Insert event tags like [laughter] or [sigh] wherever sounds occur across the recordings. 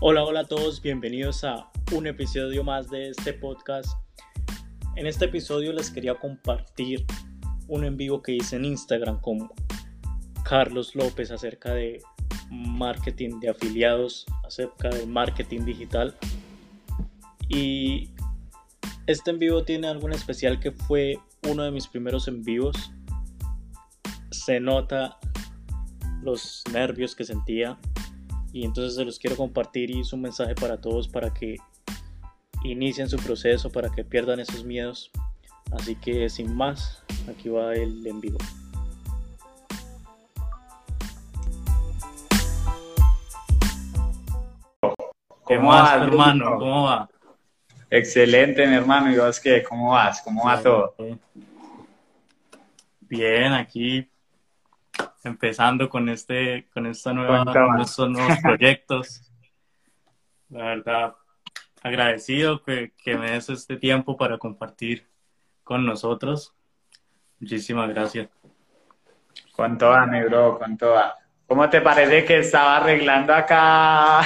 Hola, hola a todos, bienvenidos a un episodio más de este podcast. En este episodio les quería compartir un en vivo que hice en Instagram con Carlos López acerca de marketing de afiliados, acerca de marketing digital. Y este en vivo tiene algo en especial que fue uno de mis primeros en vivos. Se nota los nervios que sentía y entonces se los quiero compartir y es un mensaje para todos para que inicien su proceso, para que pierdan esos miedos. Así que sin más, aquí va el en vivo. ¿Cómo vas, hermano? ¿Cómo va? Excelente, mi hermano. ¿Y vos qué? ¿Cómo vas? ¿Cómo va todo? Bien, aquí empezando con este, con esta nueva, con estos nuevos [laughs] proyectos. La verdad, agradecido que, que, me des este tiempo para compartir con nosotros. Muchísimas gracias. Con toda, bro, con toda. ¿Cómo te parece que estaba arreglando acá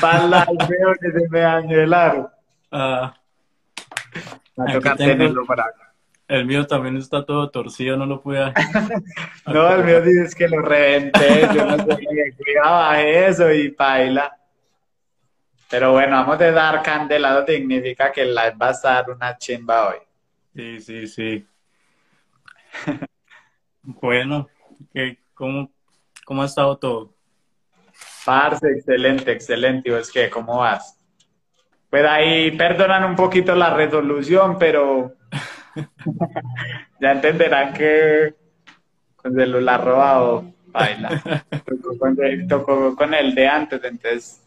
para veo que se me dañó el aro? Ah, me toca tenerlo para acá. El mío también está todo torcido, no lo pude. [laughs] no, el mío dices que lo reventé, yo no qué cuidaba eso y paila. Pero bueno, vamos a dar candelado, significa que la va a estar una chimba hoy. Sí, sí, sí. [laughs] bueno, cómo, ¿cómo ha estado todo? Parce, excelente, excelente. ¿Y vos qué? ¿Cómo vas? Pues ahí perdonan un poquito la resolución, pero ya entenderán que con celular robado, baila. Tocó con, el de antes, entonces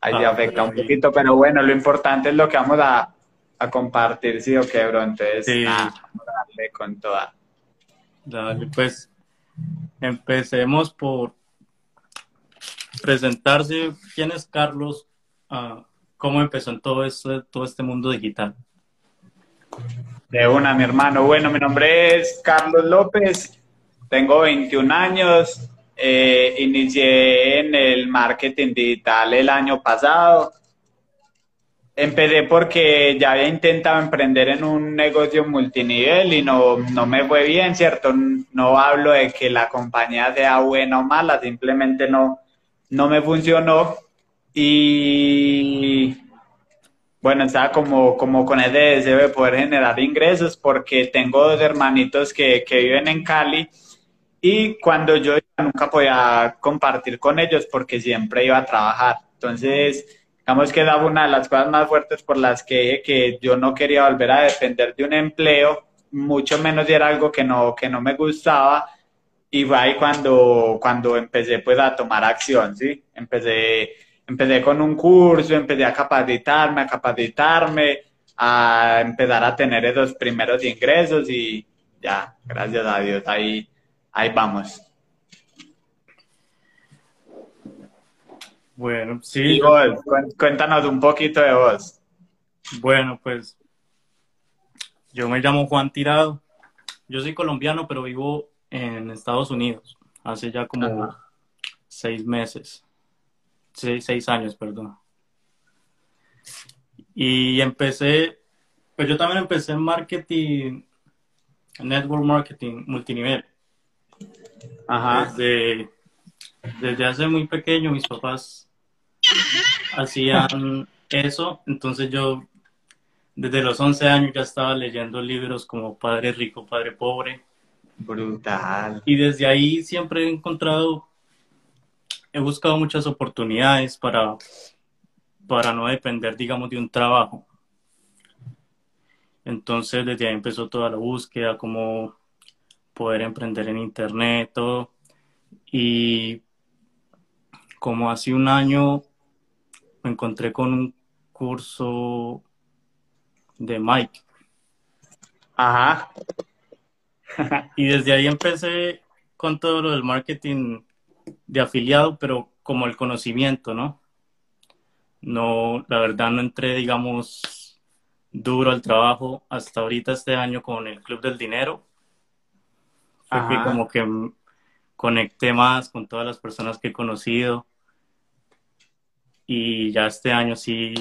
ahí ah, afecta un poquito, pero bueno, lo importante es lo que vamos a, a compartir, sí o qué, bro. Entonces, vamos a darle con toda. Dale, pues empecemos por presentarse. ¿Quién es Carlos? Uh, ¿Cómo empezó en todo este, todo este mundo digital? De una, mi hermano. Bueno, mi nombre es Carlos López, tengo 21 años, eh, inicié en el marketing digital el año pasado. Empecé porque ya había intentado emprender en un negocio multinivel y no, no me fue bien, ¿cierto? No hablo de que la compañía sea buena o mala, simplemente no, no me funcionó. Y bueno, estaba como, como con ese deseo de poder generar ingresos porque tengo dos hermanitos que, que viven en Cali y cuando yo nunca podía compartir con ellos porque siempre iba a trabajar. Entonces, digamos que era una de las cosas más fuertes por las que que yo no quería volver a depender de un empleo, mucho menos si era algo que no, que no me gustaba. Y fue ahí cuando, cuando empecé pues a tomar acción, ¿sí? Empecé empecé con un curso, empecé a capacitarme, a capacitarme, a empezar a tener esos primeros ingresos y ya, gracias a Dios, ahí, ahí vamos. Bueno, sí. cuéntanos un poquito de vos. Bueno, pues yo me llamo Juan Tirado. Yo soy colombiano, pero vivo en Estados Unidos hace ya como seis meses seis, años, perdón. Y empecé, pues yo también empecé en marketing, network marketing multinivel. Ajá. Desde, desde hace muy pequeño mis papás hacían eso, entonces yo desde los 11 años ya estaba leyendo libros como Padre Rico, Padre Pobre. Brutal. Y desde ahí siempre he encontrado he buscado muchas oportunidades para, para no depender, digamos, de un trabajo. Entonces, desde ahí empezó toda la búsqueda, cómo poder emprender en Internet, todo. Y como hace un año me encontré con un curso de Mike. Ajá. [laughs] y desde ahí empecé con todo lo del marketing de afiliado, pero como el conocimiento, ¿no? No, la verdad no entré, digamos, duro al trabajo hasta ahorita este año con el Club del Dinero. Fue como que conecté más con todas las personas que he conocido. y ya este año sí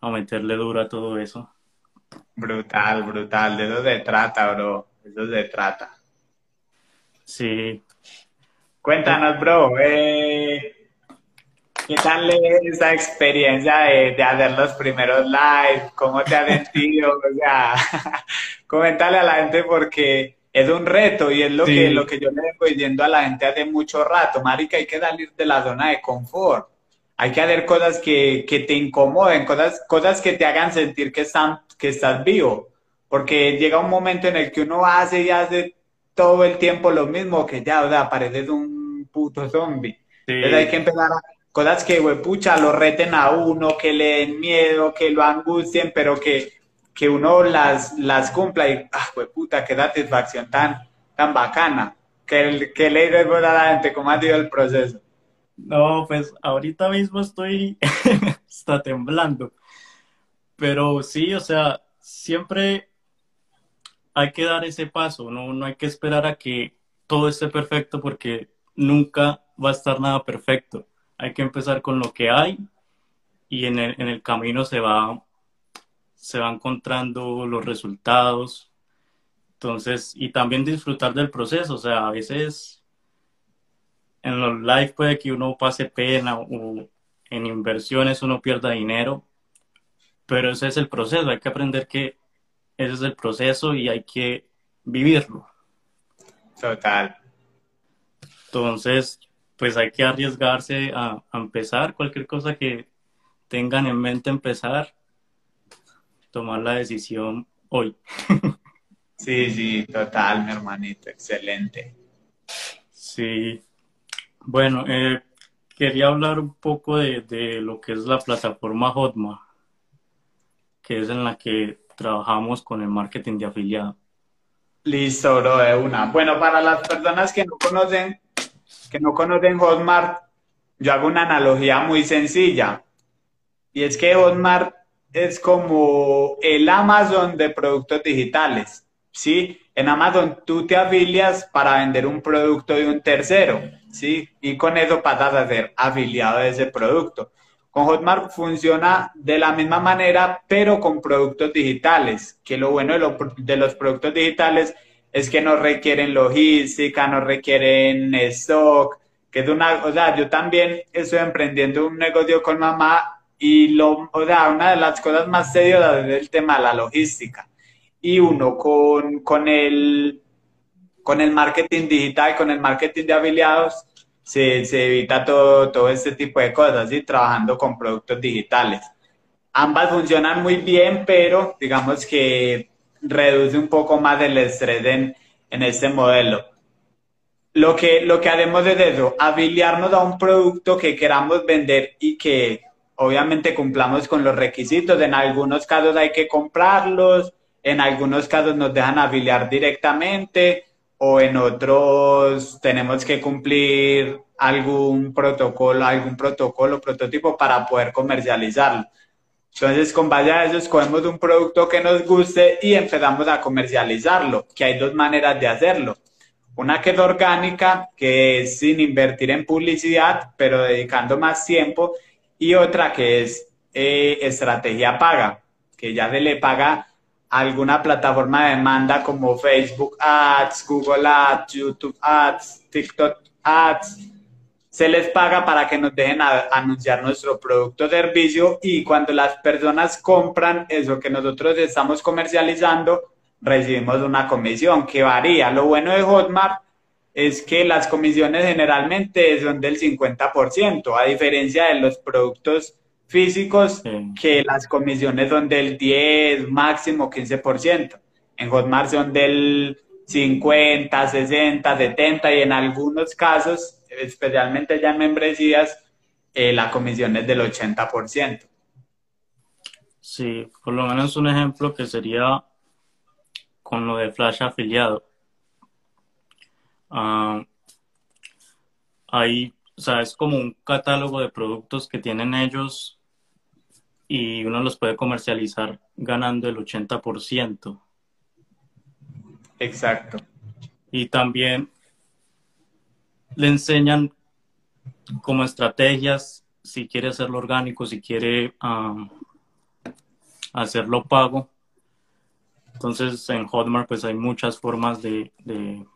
a meterle duro a todo eso. Brutal, brutal. De eso se trata, bro. De eso se trata. Sí. Cuéntanos, bro. Eh, ¿Qué tal esa experiencia de, de, hacer los primeros live? ¿Cómo te has sentido? O sea, [laughs] coméntale a la gente porque es un reto y es lo, que, lo que yo le vengo diciendo a la gente hace mucho rato. Marica, hay que salir de la zona de confort. Hay que hacer cosas que, que te incomoden, cosas, cosas que te hagan sentir que, están, que estás vivo. Porque llega un momento en el que uno hace y hace todo el tiempo lo mismo, que ya, o sea, pareces un puto zombie. Entonces hay que empezar a cosas que, güey, pucha, lo reten a uno, que le den miedo, que lo angustien, pero que, que uno las, las cumpla y, ah, güey, puta, qué satisfacción tan, tan bacana. Que, que le dices a la gente cómo ha sido el proceso. No, pues ahorita mismo estoy, [laughs] está temblando. Pero sí, o sea, siempre hay que dar ese paso, ¿no? No hay que esperar a que todo esté perfecto porque nunca va a estar nada perfecto. Hay que empezar con lo que hay y en el, en el camino se va, se va encontrando los resultados. Entonces, y también disfrutar del proceso. O sea, a veces en los live puede que uno pase pena o en inversiones uno pierda dinero, pero ese es el proceso. Hay que aprender que ese es el proceso y hay que vivirlo. Total. Entonces, pues hay que arriesgarse a, empezar cualquier cosa que tengan en mente empezar, tomar la decisión hoy. [laughs] sí, sí, total, mi hermanito, excelente. Sí. Bueno, eh, quería hablar un poco de, de, lo que es la plataforma Hotma, que es en la que trabajamos con el marketing de afiliado. Listo, bro, de una. Bueno, para las personas que no conocen, que no conocen Hotmart, yo hago una analogía muy sencilla. Y es que Hotmart es como el Amazon de productos digitales. ¿Sí? En Amazon tú te afilias para vender un producto de un tercero, ¿sí? Y con eso pasas a ser afiliado de ese producto. Con Hotmart funciona de la misma manera, pero con productos digitales, que lo bueno de, los productos digitales es que no requieren logística, no requieren stock, que es una, o sea, yo también estoy emprendiendo un negocio con mamá y lo, o sea, una de las cosas más serias es el tema de la logística. Y uno con, con el, con el marketing digital, con el marketing de afiliados, se, se evita todo, todo este tipo de cosas, y trabajando con productos digitales. Ambas funcionan muy bien, pero digamos que reduce un poco más el estrés en, en este modelo. Lo que, lo que haremos es eso, afiliarnos a un producto que queramos vender y que obviamente cumplamos con los requisitos. En algunos casos hay que comprarlos, en algunos casos nos dejan afiliar directamente, o en otros tenemos que cumplir algún protocolo, algún protocolo, prototipo para poder comercializarlo. Entonces, con base a eso, escogemos un producto que nos guste y empezamos a comercializarlo, que hay dos maneras de hacerlo. Una que es orgánica, que es sin invertir en publicidad, pero dedicando más tiempo, y otra que es eh, estrategia paga, que ya se le paga alguna plataforma de demanda como Facebook Ads, Google Ads, YouTube Ads, TikTok Ads, se les paga para que nos dejen anunciar nuestro producto o servicio y cuando las personas compran eso que nosotros estamos comercializando, recibimos una comisión que varía. Lo bueno de Hotmart es que las comisiones generalmente son del 50%, a diferencia de los productos físicos que las comisiones son del 10, máximo 15%. En Hotmart son del 50, 60, 70 y en algunos casos, especialmente ya en membresías, eh, la comisión es del 80%. Sí, por lo menos un ejemplo que sería con lo de Flash afiliado. Uh, ahí, o sea, es como un catálogo de productos que tienen ellos y uno los puede comercializar ganando el 80%. Exacto. Y también le enseñan como estrategias si quiere hacerlo orgánico, si quiere hacerlo pago. Entonces en Hotmart pues hay muchas formas de, de,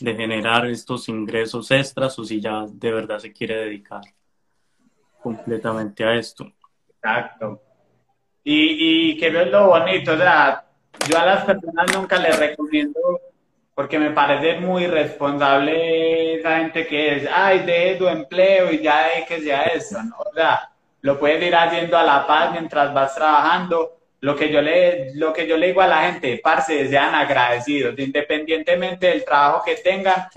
de, generar estos ingresos extras o si ya de verdad se quiere dedicar completamente a esto. Exacto. Y, y que es lo bonito, o sea, yo a las personas nunca les recomiendo porque me parece muy responsable esa gente que es, ay, de tu empleo y ya de que sea eso, ¿no? O sea, lo puedes ir haciendo a la paz mientras vas trabajando. Lo que yo le, lo que yo le digo a la gente, parce, sean agradecidos, independientemente del trabajo que tengan,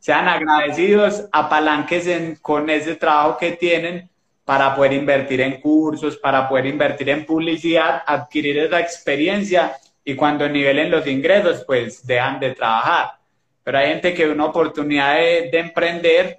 sean agradecidos, apalánquense con ese trabajo que tienen para poder invertir en cursos, para poder invertir en publicidad, adquirir esa experiencia y cuando nivelen los ingresos, pues dejan de trabajar. Pero hay gente que una oportunidad de, emprender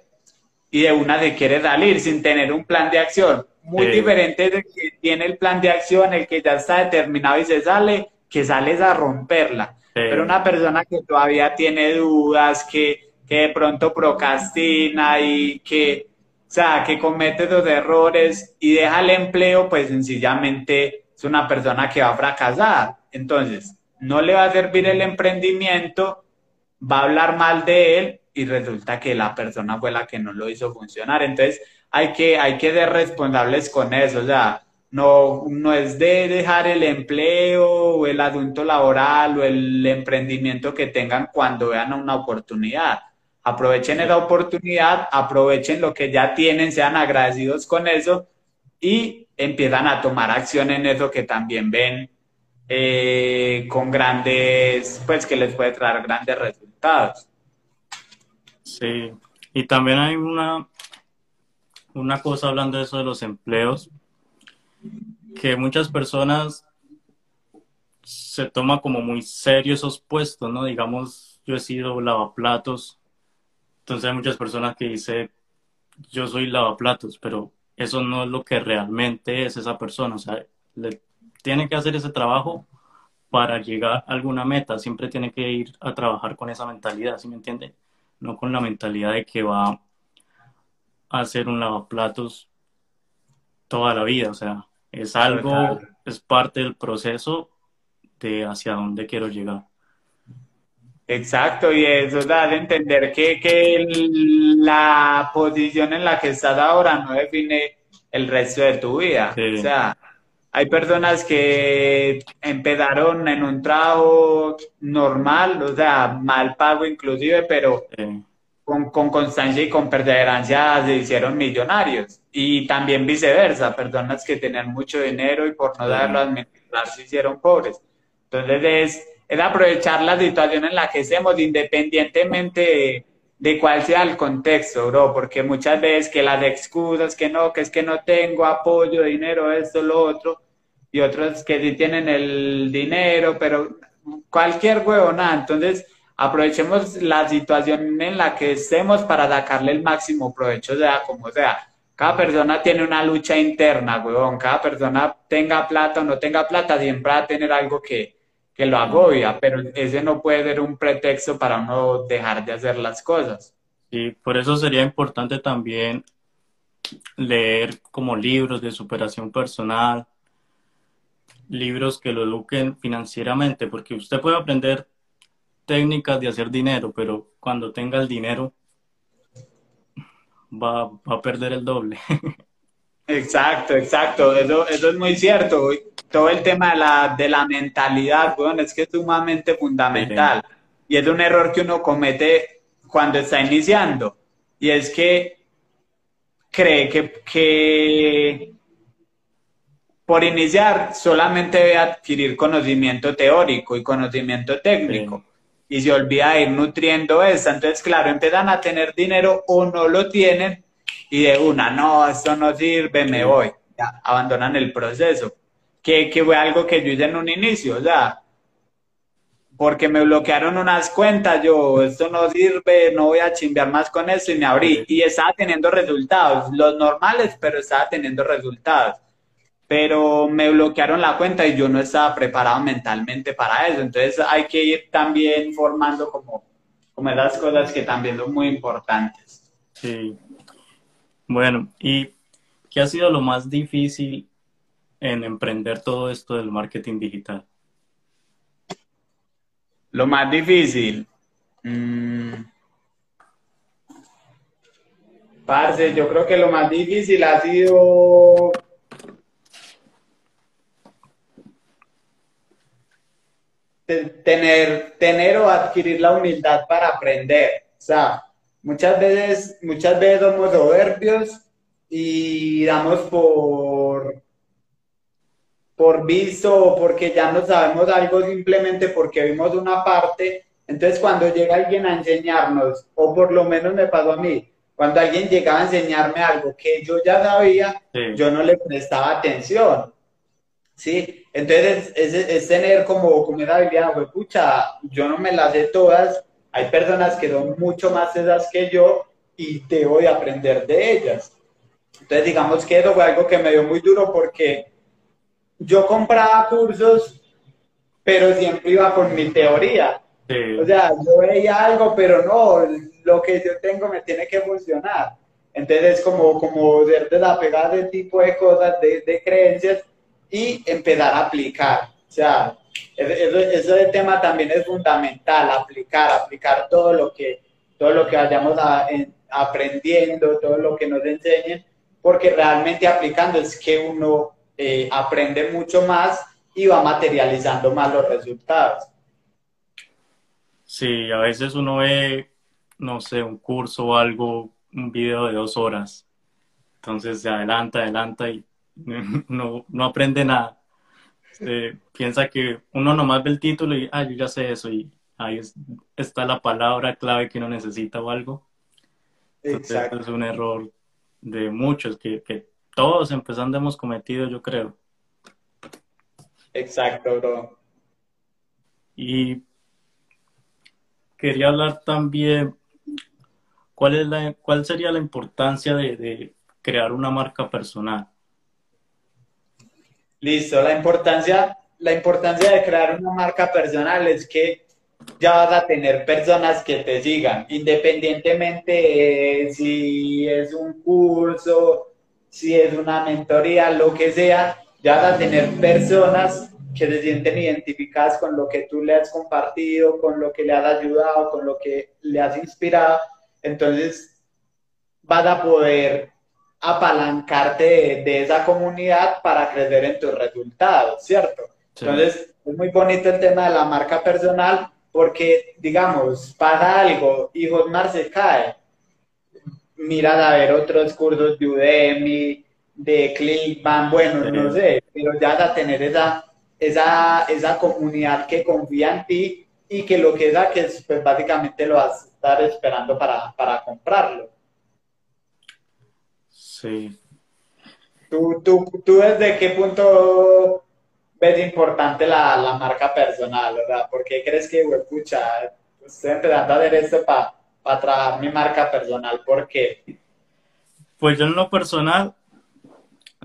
y de una se quiere salir sin tener un plan de acción. Muy diferente de que tiene el plan de acción, el que ya está determinado y se sale, que sales a romperla. Pero una persona que todavía tiene dudas, que, que de pronto procrastina y que, o sea, que comete dos errores y deja el empleo, pues sencillamente es una persona que va a fracasar. Entonces, no le va a servir el emprendimiento, va a hablar mal de él y resulta que la persona fue la que no lo hizo funcionar. Entonces, hay que, hay que ser responsables con eso. O sea, no, no es de dejar el empleo o el adulto laboral o el emprendimiento que tengan cuando vean una oportunidad. Aprovechen esa oportunidad, aprovechen lo que ya tienen, sean agradecidos con eso y empiezan a tomar acción en eso que también ven eh, con grandes, pues que les puede traer grandes resultados. Sí, y también hay una, una cosa hablando de eso de los empleos, que muchas personas se toma como muy serio esos puestos, ¿no? Digamos, yo he sido lavaplatos, entonces hay muchas personas que dicen, yo soy lavaplatos, pero eso no es lo que realmente es esa persona, o sea, le tiene que hacer ese trabajo para llegar a alguna meta, siempre tiene que ir a trabajar con esa mentalidad, ¿sí me entiende? No con la mentalidad de que va a hacer un lavaplatos toda la vida, o sea, es algo, es parte del proceso de hacia dónde quiero llegar. Exacto, y eso da de entender que, que la posición en la que estás ahora no define el resto de tu vida. O sea, hay personas que empezaron en un trabajo normal, o sea, mal pago inclusive, pero con, constancia y con perseverancia se hicieron millonarios. Y también viceversa, personas que tenían mucho dinero y por no darlo a administrar se hicieron pobres. Entonces es, es aprovechar la situación en la que estemos independientemente de, de cuál sea el contexto, bro, porque muchas veces que las excusas, que no, que es que no tengo apoyo, dinero, esto, lo otro, y otros que sí tienen el dinero, pero cualquier nada. Entonces, aprovechemos la situación en la que estemos para sacarle el máximo provecho, sea como sea. Cada persona tiene una lucha interna, huevón. Cada persona tenga plata o no tenga plata, siempre va a tener algo que, que lo agobia, pero ese no puede ser un pretexto para uno dejar de hacer las cosas. Y por eso sería importante también leer como libros de superación personal, libros que lo eduquen financieramente, porque usted puede aprender técnicas de hacer dinero, pero cuando tenga el dinero va, a perder el doble. [laughs] Exacto, exacto, eso, eso es muy cierto. Todo el tema de la, de la mentalidad, bueno, es que es sumamente fundamental. Y es un error que uno comete cuando está iniciando. Y es que cree que, que por iniciar, solamente debe adquirir conocimiento teórico y conocimiento técnico. Y se olvida de ir nutriendo eso. Entonces, claro, empiezan a tener dinero o no lo tienen y de una, no, esto no sirve, me voy. Ya, abandonan el proceso. Que, que fue algo que yo hice en un inicio, o sea, porque me bloquearon unas cuentas, yo, esto no sirve, no voy a chimbear más con eso y me abrí. Y estaba teniendo resultados, los normales, pero estaba teniendo resultados pero me bloquearon la cuenta y yo no estaba preparado mentalmente para eso. Entonces hay que ir también formando como, como esas cosas que también son muy importantes. Sí. Bueno, ¿y qué ha sido lo más difícil en emprender todo esto del marketing digital? Lo más difícil. Mm. Yo creo que lo más difícil ha sido tener, tener o adquirir la humildad para aprender. O sea, muchas veces, muchas veces somos soberbios y damos por, por visto o porque ya no sabemos algo simplemente porque vimos una parte. Entonces cuando llega alguien a enseñarnos, o por lo menos me pasó a mí, cuando alguien llegaba a enseñarme algo que yo ya sabía, yo no le prestaba atención. ¿sí? Entonces, es, tener como, como esa habilidad, pues, pucha, yo no me las sé todas, hay personas que son mucho más esas que yo y debo de aprender de ellas. Entonces, digamos que eso fue algo que me dio muy duro porque yo compraba cursos, pero siempre iba con mi teoría. O sea, yo veía algo, pero no, lo que yo tengo me tiene que funcionar. Entonces, como, como ser desapegado de tipo de cosas, de, de creencias, y empezar a aplicar. O sea, ese, tema también es fundamental, aplicar, aplicar todo lo que, todo lo que vayamos aprendiendo, todo lo que nos enseñen, porque realmente aplicando es que uno eh, aprende mucho más y va materializando más los resultados. Sí, a veces uno ve, no sé, un curso o algo, un video de dos horas, entonces se adelanta, adelanta y [laughs] no, no aprende nada. Este, piensa que uno nomás ve el título y, ah, yo ya sé eso y ahí está la palabra clave que uno necesita o algo. Exacto. es un error de muchos que, que todos empezando hemos cometido, yo creo. Exacto, bro. Y quería hablar también, ¿cuál, es la, cuál sería la importancia de crear una marca personal? Listo, la importancia, la importancia de crear una marca personal es que ya vas a tener personas que te sigan, independientemente si es un curso, si es una mentoría, lo que sea, ya vas a tener personas que se sienten identificadas con lo que tú le has compartido, con lo que le has ayudado, con lo que le has inspirado. Entonces, vas a poder apalancarte de, esa comunidad para crecer en tus resultados, ¿cierto? Entonces, es muy bonito el tema de la marca personal porque, digamos, para algo y Hotmart se cae, mira a ver otros cursos de Udemy, de Clickbank, bueno, no sé, pero ya vas a tener esa, esa, esa comunidad que confía en ti y que lo que da que pues básicamente lo vas a estar esperando para, para comprarlo. Sí. ¿Tú, tú, tú desde qué punto ves importante la, la marca personal, verdad? ¿Por qué crees que, güey, pucha, estoy empezando a hacer esto para pa trabajar mi marca personal? ¿Por qué? Pues yo en lo personal,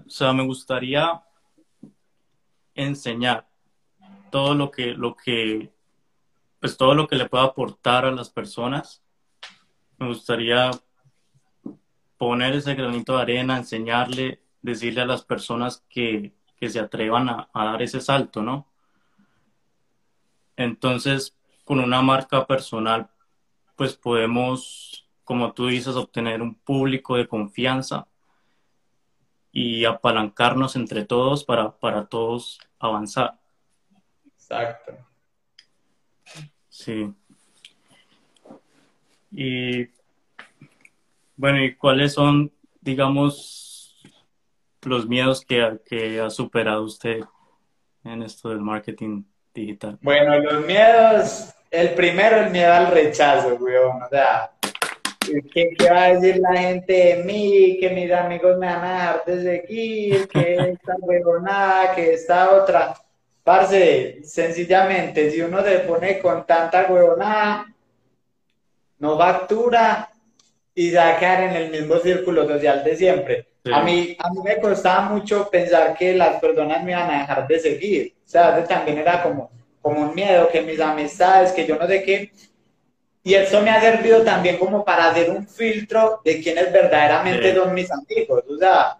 o sea, me gustaría enseñar todo lo que, lo que, pues todo lo que le pueda aportar a las personas. Me gustaría poner ese granito de arena, enseñarle, decirle a las personas que, se atrevan a, dar ese salto, ¿no? Entonces, con una marca personal, pues podemos, como tú dices, obtener un público de confianza y apalancarnos entre todos para, para todos avanzar. Exacto. Sí. Y bueno, ¿y cuáles son, digamos, los miedos que, que ha superado usted en esto del marketing digital? Bueno, los miedos, el primero, el miedo al rechazo, weón. O sea, ¿qué, va a decir la gente de mí? Que mis amigos me van a dejar de seguir, que esta [laughs] huevonada, que esta otra. Parce, sencillamente, si uno se pone con tanta huevonada, no factura y se va a quedar en el mismo círculo social de siempre. A, mí, a mí me costaba mucho pensar que las personas me iban a dejar de seguir. O sea, también era como, como un miedo que mis amistades, que yo no sé qué. y eso me ha servido también como para hacer un filtro de quiénes verdaderamente son mis amigos. O sea,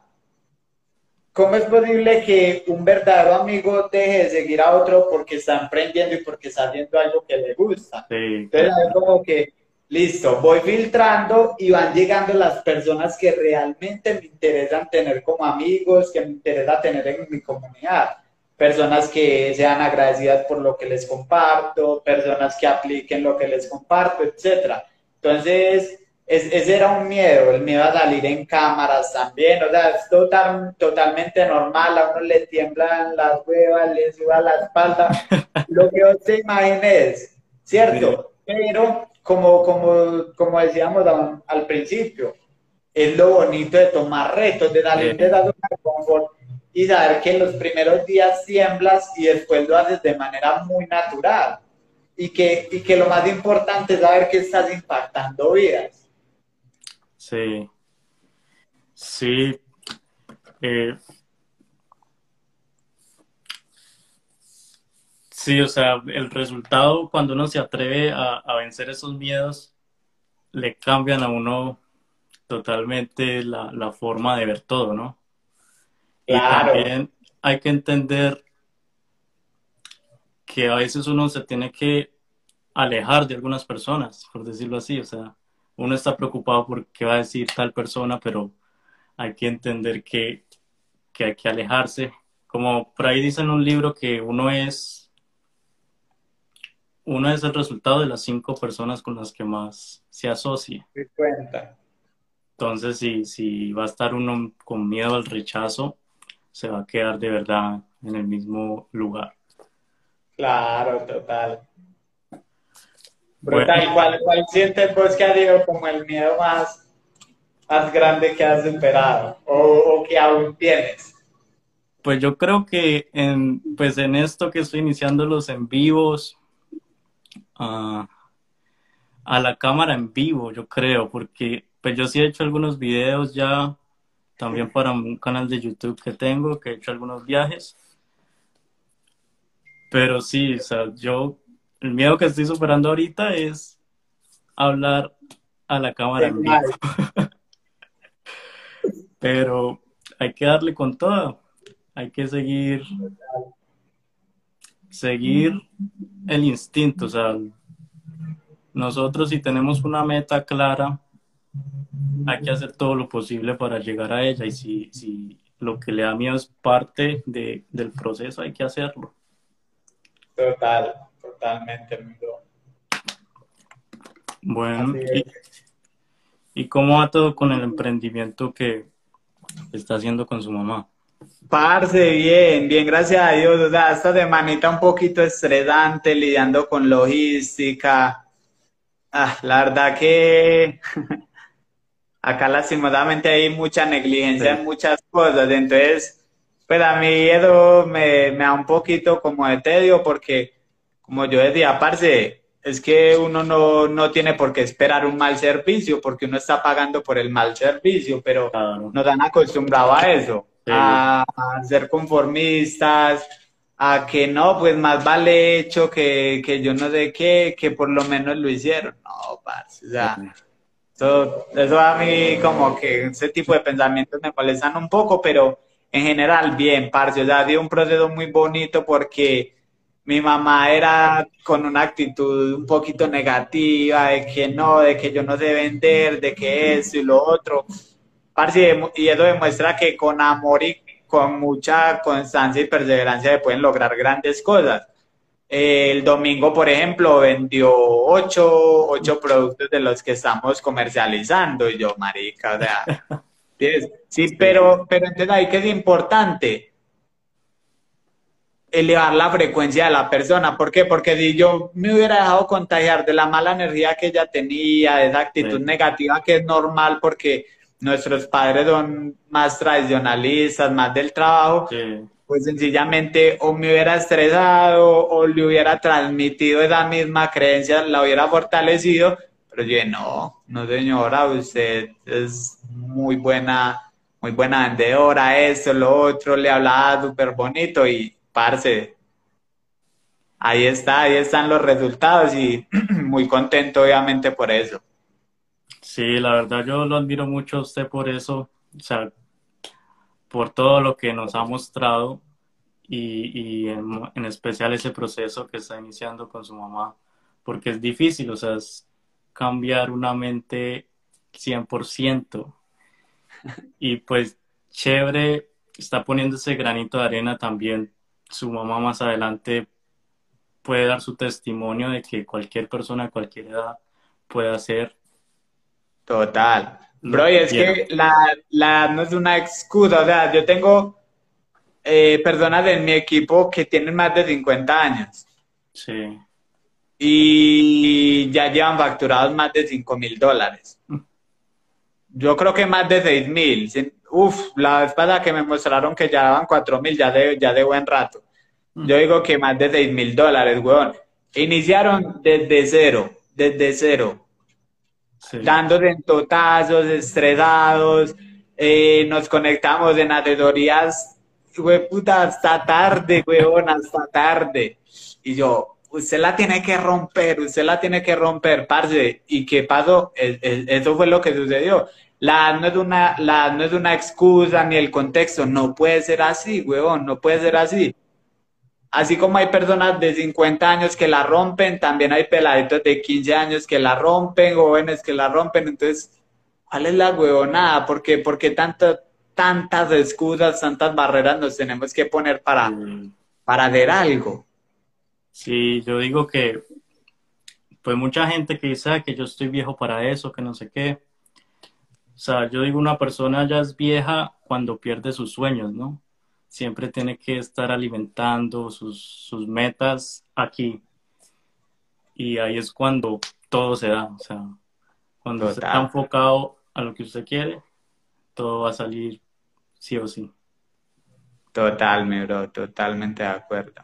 ¿cómo es posible que un verdadero amigo deje de seguir a otro porque está emprendiendo y porque está haciendo algo que le gusta? Entonces, es como que, listo, voy filtrando y van llegando las personas que realmente me interesan tener como amigos, que me interesa tener en mi comunidad personas que sean agradecidas por lo que les comparto, personas que apliquen lo que les comparto, etc. Entonces, ese era un miedo, el miedo a salir en cámaras también, o sea, es total, totalmente normal, a uno le tiemblan las huevas, le suba la espalda, [laughs] lo que os imagines, ¿cierto? Pero, como, como, como decíamos al principio, es lo bonito de tomar retos, de salir de la zona de confort y saber que en los primeros días tiemblas y después lo haces de manera muy natural. Y que, y que lo más importante es saber que estás impactando vidas. Sí. Sí. Eh, sí, o sea, el resultado cuando uno se atreve a, a vencer esos miedos, le cambian a uno totalmente la, la forma de ver todo, ¿no? Y también hay que entender que a veces uno se tiene que alejar de algunas personas, por decirlo así. O sea, uno está preocupado por qué va a decir tal persona, pero hay que entender que, que hay que alejarse. Como por ahí dicen en un libro que uno es uno es el resultado de las cinco personas con las que más se asocia. cuenta. Entonces, si, si va a estar uno con miedo al rechazo, se va a quedar de verdad en el mismo lugar. Claro, total. Brutal. ¿Cuál, ¿Cuál, sientes vos que ha sido como el miedo más, más grande que has superado o, que aún tienes? Pues yo creo que en, pues en esto que estoy iniciando los en vivos, a la cámara en vivo, yo creo, porque pues yo sí he hecho algunos videos ya también para un canal de YouTube que tengo, que he hecho algunos viajes. Pero sí, o sea, yo, el miedo que estoy superando ahorita es hablar a la cámara en vivo. [laughs] Pero hay que darle con todo. Hay que seguir, seguir el instinto. O sea, nosotros si tenemos una meta clara, hay que hacer todo lo posible para llegar a ella y si, si lo que le da miedo es parte de, del proceso, hay que hacerlo. Total, totalmente, amigo. Bueno, y, cómo va todo con el emprendimiento que está haciendo con su mamá? Parce, bien, bien, gracias a Dios. O sea, esta semanita un poquito estresante, lidiando con logística. Ah, la verdad que [laughs] acá lastimosamente hay mucha negligencia en muchas cosas, entonces, pues a mí eso me, me, da un poquito como de tedio porque, como yo decía, parce, es que uno no, no, tiene por qué esperar un mal servicio porque uno está pagando por el mal servicio, pero nos han acostumbrado a eso, a, ser conformistas, a que no, pues más vale hecho que, que yo no sé qué, que por lo menos lo hicieron. No, parce, o sea, eso, a mí como que ese tipo de pensamientos me molestan un poco, pero en general bien, parce. O sea, dio un proceso muy bonito porque mi mamá era con una actitud un poquito negativa, de que no, de que yo no sé vender, de que eso y lo otro. Parce, y eso demuestra que con amor y con mucha constancia y perseverancia se pueden lograr grandes cosas. El domingo, por ejemplo, vendió ocho, ocho productos de los que estamos comercializando. Y yo, marica, o sea, [laughs] sí, pero, pero entonces ahí que es importante elevar la frecuencia de la persona. ¿Por qué? Porque si yo me hubiera dejado contagiar de la mala energía que ella tenía, de esa actitud negativa que es normal porque nuestros padres son más tradicionalistas, más del trabajo, pues sencillamente o me hubiera estresado o le hubiera transmitido esa misma creencia, la hubiera fortalecido, pero yo no, no señora, usted es muy buena, muy buena vendedora, esto, lo otro, le hablaba súper bonito y parce, ahí está, ahí están los resultados y [clears throat] muy contento obviamente por eso. Sí, la verdad yo lo admiro mucho a usted por eso, o sea, por todo lo que nos ha mostrado y, en, especial ese proceso que está iniciando con su mamá, porque es difícil, o sea, es cambiar una mente 100%. Y pues chévere, está poniendo ese granito de arena también. Su mamá más adelante puede dar su testimonio de que cualquier persona cualquier edad puede hacer. Total. Bro, y es que la, la no es una excusa, o sea, yo tengo eh, personas en mi equipo que tienen más de 50 años. Sí. Y ya llevan facturados más de 5 mil dólares. Yo creo que más de 6 mil. Uf, la espada que me mostraron que ya daban 4 mil ya de, ya de buen rato. Mm. Yo digo que más de 6 mil dólares, weón. Iniciaron desde cero, desde cero. Sí. Dándose en totazos, estresados. Eh, nos conectamos en asesorías güey, puta, hasta tarde, weón, hasta tarde. Y yo, usted la tiene que romper, usted la tiene que romper, parce. ¿Y qué pasó? eso fue lo que sucedió. La no es una, la no es una excusa ni el contexto, no puede ser así, weón, no puede ser así. Así como hay personas de 50 años que la rompen, también hay peladitos de 15 años que la rompen, jóvenes que la rompen. Entonces, ¿cuál es la huevonada? ¿Por qué, ¿Por qué tanto, tantas excusas, tantas barreras nos tenemos que poner para, para ver algo. Sí, yo digo que, pues mucha gente que dice que yo estoy viejo para eso, que no sé qué. O sea, yo digo, una persona ya es vieja cuando pierde sus sueños, ¿no? Siempre tiene que estar alimentando sus, sus metas aquí. Y ahí es cuando todo se da. O sea, cuando está enfocado a lo que usted quiere, todo va a salir sí o sí. Total, mi bro, totalmente de acuerdo.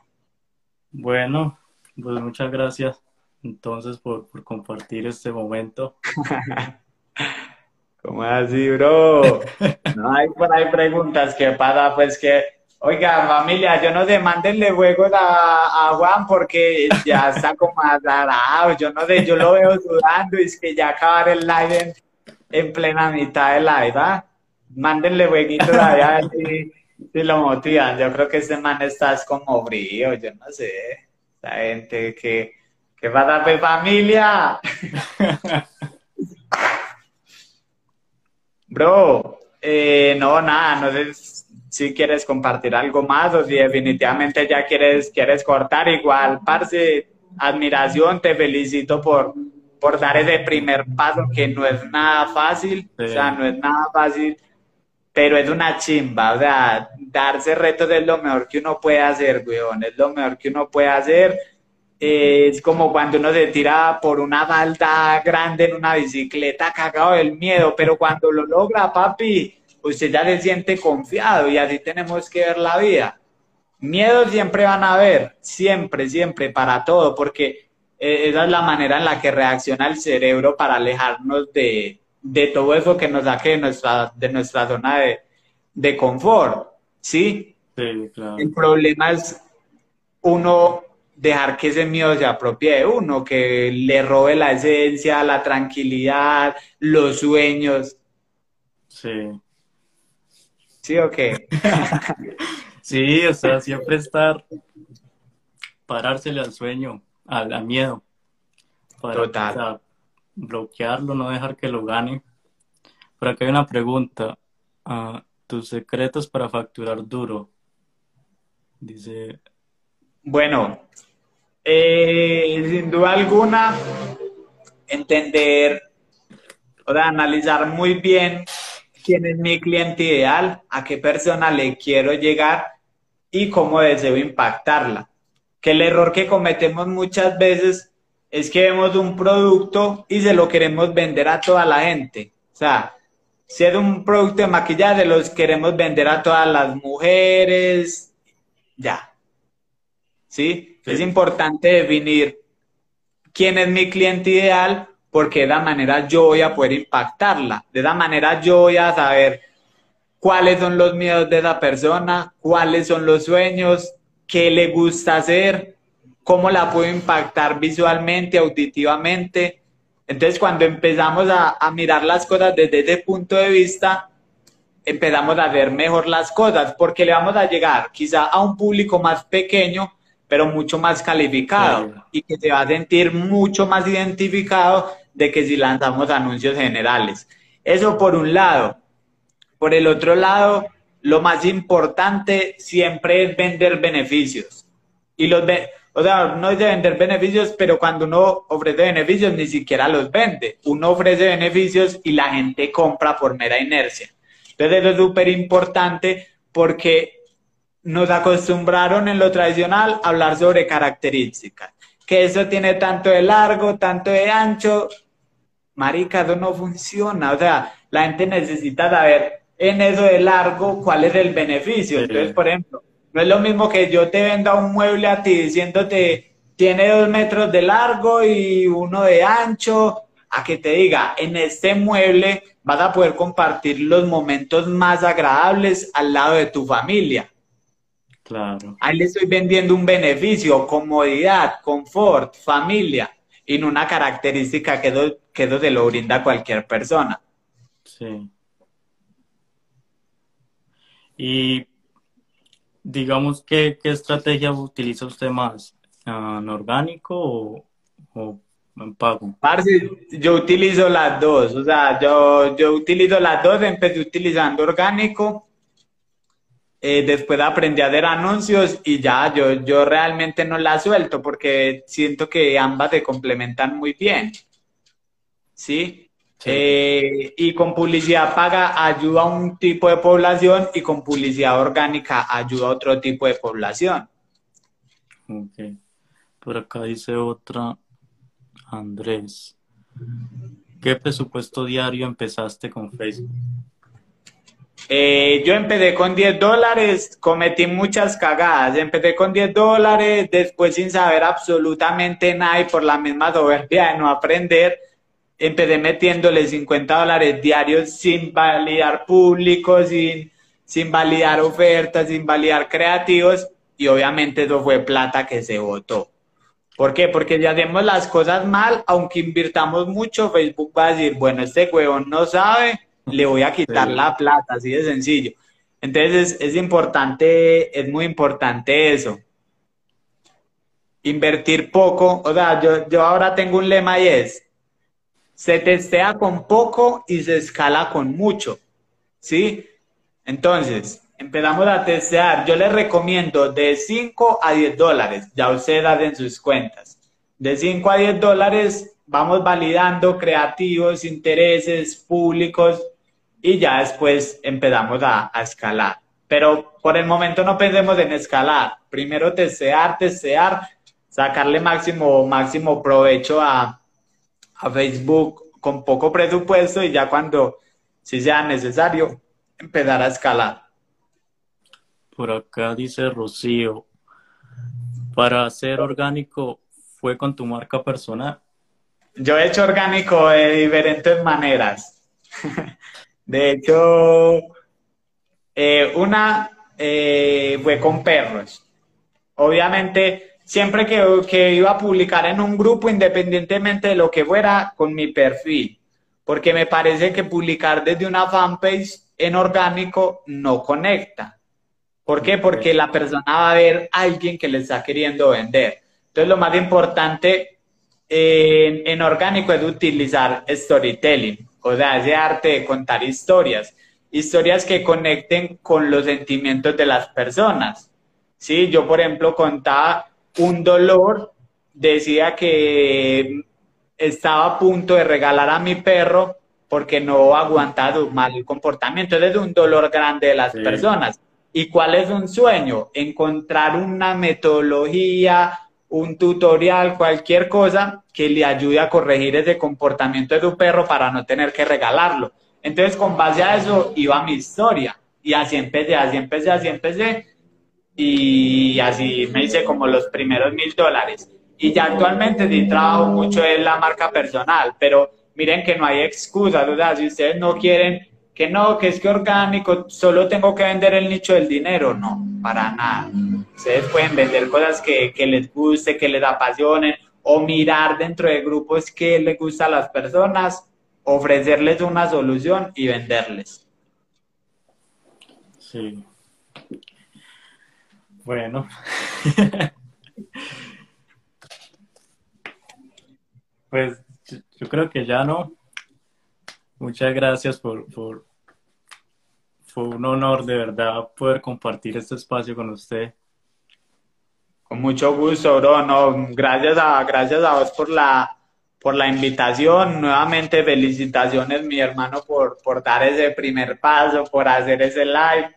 Bueno, pues muchas gracias entonces por, compartir este momento. [laughs] ¿Cómo así, bro? [laughs] No hay por ahí preguntas que para, pues que, oiga, familia, yo no demandenle juegos a, a, Juan porque ya está como azarado, yo no sé, yo lo veo sudando y es que ya acabar el live en, plena mitad del live, ¿ah? mándenle huequitos allá si, si lo motivan. Yo creo que ese man está como frío, yo no sé. La gente que, que va a dar familia. [laughs] Bro, eh, no, nada, no sé si quieres compartir algo más o si definitivamente ya quieres, quieres cortar. Igual, parce, admiración, te felicito por, por dar ese primer paso que no es nada fácil, o sea, no es nada fácil pero es una chimba, o sea, darse retos es lo mejor que uno puede hacer, weón, es lo mejor que uno puede hacer. es como cuando uno se tira por una balda grande en una bicicleta cagado del miedo, pero cuando lo logra, papi, usted ya se siente confiado y así tenemos que ver la vida. Miedo siempre van a haber, siempre, siempre, para todo, porque eh, esa es la manera en la que reacciona el cerebro para alejarnos de, de todo eso que nos saque de nuestra, de nuestra zona de, de confort, ¿sí? Sí, claro. El problema es uno dejar que ese miedo se apropie de uno, que le robe la esencia, la tranquilidad, los sueños. Sí. ¿Sí o qué? [laughs] sí, o sea, siempre estar, parársele al sueño, al, miedo. Total bloquearlo, no dejar que lo gane. Por acá hay una pregunta. Ah, ¿Tus secretos para facturar duro? Dice. Bueno, eh, sin duda alguna, entender, o sea, analizar muy bien quién es mi cliente ideal, a qué persona le quiero llegar y cómo deseo impactarla. Que el error que cometemos muchas veces es que vemos un producto y se lo queremos vender a toda la gente. O sea, si es un producto de maquillaje, los queremos vender a todas las mujeres, ya. ¿Sí? Es importante definir quién es mi cliente ideal porque de esa manera yo voy a poder impactarla. De esa manera yo voy a saber cuáles son los miedos de esa persona, cuáles son los sueños, qué le gusta hacer cómo la puedo impactar visualmente, auditivamente. Entonces, cuando empezamos a, mirar las cosas desde ese punto de vista, empezamos a ver mejor las cosas, porque le vamos a llegar quizá a un público más pequeño, pero mucho más calificado y que se va a sentir mucho más identificado de que si lanzamos anuncios generales. Eso por un lado. Por el otro lado, lo más importante siempre es vender beneficios. Y los o sea, no es de vender beneficios, pero cuando uno ofrece beneficios ni siquiera los vende. Uno ofrece beneficios y la gente compra por mera inercia. Entonces eso es súper importante porque nos acostumbraron en lo tradicional a hablar sobre características. Que eso tiene tanto de largo, tanto de ancho. Marica, eso no funciona. O sea, la gente necesita saber en eso de largo cuál es el beneficio. Entonces, por ejemplo, no es lo mismo que yo te venda un mueble a ti diciéndote tiene dos metros de largo y uno de ancho, a que te diga, en este mueble vas a poder compartir los momentos más agradables al lado de tu familia. Claro. Ahí le estoy vendiendo un beneficio, comodidad, confort, familia, y no una característica que eso, que se lo brinda cualquier persona. Sí. Y digamos, ¿qué, qué estrategia utiliza usted más? ¿En orgánico o, o en pago? yo utilizo las dos, o sea, yo, yo utilizo las dos, empecé utilizando orgánico eh, después aprendí a hacer anuncios y ya, yo, yo realmente no la suelto porque siento que ambas se complementan muy bien. ¿Sí? Eh, y con publicidad paga ayuda a un tipo de población y con publicidad orgánica ayuda a otro tipo de población. Ok. Por acá dice otra, Andrés. ¿Qué presupuesto diario empezaste con Facebook? Eh, yo empecé con 10 dólares, cometí muchas cagadas. Empecé con 10 dólares, después sin saber absolutamente nada y por la misma soberbia de no aprender, empecé metiéndole 50 dólares diarios sin validar públicos, sin, sin validar ofertas, sin validar creativos y obviamente eso fue plata que se votó. ¿Por qué? Porque si hacemos las cosas mal, aunque invirtamos mucho, Facebook va a decir, bueno, este huevón no sabe le voy a quitar la plata, así de sencillo. Entonces es, importante, es muy importante eso. Invertir poco, o sea, yo, yo ahora tengo un lema y es, se testea con poco y se escala con mucho, ¿sí? Entonces, empezamos a testear. Yo les recomiendo de 5 a 10 dólares, ya ustedes en sus cuentas. De 5 a 10 dólares vamos validando creativos, intereses, públicos, y ya después empezamos a, escalar. Pero por el momento no pensemos en escalar. Primero testear, testear, sacarle máximo, máximo provecho a, a Facebook con poco presupuesto y ya cuando si sea necesario empezar a escalar. Por acá dice Rocío, para hacer orgánico fue con tu marca personal. Yo he hecho orgánico de diferentes maneras. [laughs] De hecho, eh, una eh, fue con perros. Obviamente, siempre que, que, iba a publicar en un grupo, independientemente de lo que fuera, con mi perfil. Porque me parece que publicar desde una fanpage en orgánico no conecta. ¿Por qué? Porque la persona va a ver a alguien que le está queriendo vender. Entonces, lo más importante en, en orgánico es utilizar storytelling o sea, ese arte de contar historias, historias que conecten con los sentimientos de las personas. Sí, yo por ejemplo contaba un dolor, decía que estaba a punto de regalar a mi perro porque no aguantaba su mal comportamiento. es un dolor grande de las personas. ¿Y cuál es un sueño? Encontrar una metodología, un tutorial, cualquier cosa que le ayude a corregir ese comportamiento de tu perro para no tener que regalarlo. Entonces, con base a eso, iba mi historia. Y así empecé, así empecé, así empecé. Y así me hice como los primeros mil dólares. Y ya actualmente sí trabajo mucho en la marca personal, pero miren que no hay excusas. O sea, si ustedes no quieren que no, que es que orgánico, solo tengo que vender el nicho del dinero, no, para nada. Ustedes pueden vender cosas que, que les guste, que les apasionen, o mirar dentro de grupos que les gusta a las personas, ofrecerles una solución y venderles. Sí. Bueno. [laughs] pues yo, creo que ya no. Muchas gracias por, por, fue un honor de verdad poder compartir este espacio con usted. Con mucho gusto, bro. No, gracias a, gracias a vos por la, por la invitación. Nuevamente, felicitaciones, mi hermano, por, por dar ese primer paso, por hacer ese live.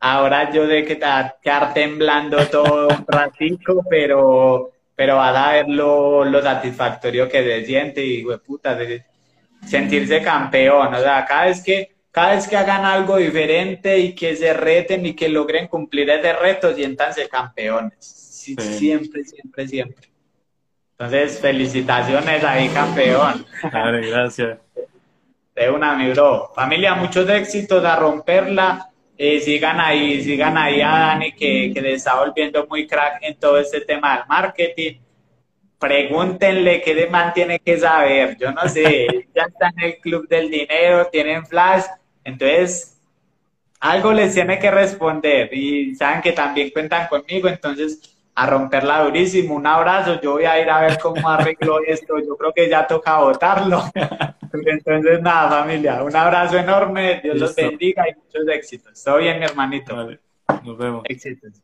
Ahora yo sé que te va a quedar temblando todo un [laughs] ratico, pero, pero va a ver lo, lo satisfactorio que se siente y, puta, de sentirse campeón. O sea, cada vez que, cada vez que hagan algo diferente y que se reten y que logren cumplir ese reto, siéntanse campeones. Siempre, siempre, siempre. Entonces, felicitaciones ahí, campeón. Vale, gracias. De una, mi bro. Familia, muchos éxitos a romperla. Eh, sigan ahí, sigan ahí a Dani que, que le está volviendo muy crack en todo este tema del marketing. Pregúntenle qué de man tiene que saber. Yo no sé, [laughs] ya está en el club del dinero, tienen flash, entonces algo les tiene que responder y saben que también cuentan conmigo, entonces a romperla durísimo. Un abrazo, yo voy a ir a ver cómo arreglo [laughs] esto, yo creo que ya toca votarlo. [laughs] Entonces, nada, familia, un abrazo enorme, Dios los bendiga y muchos éxitos. Todo bien, mi hermanito. Vale. Nos vemos. Éxitos.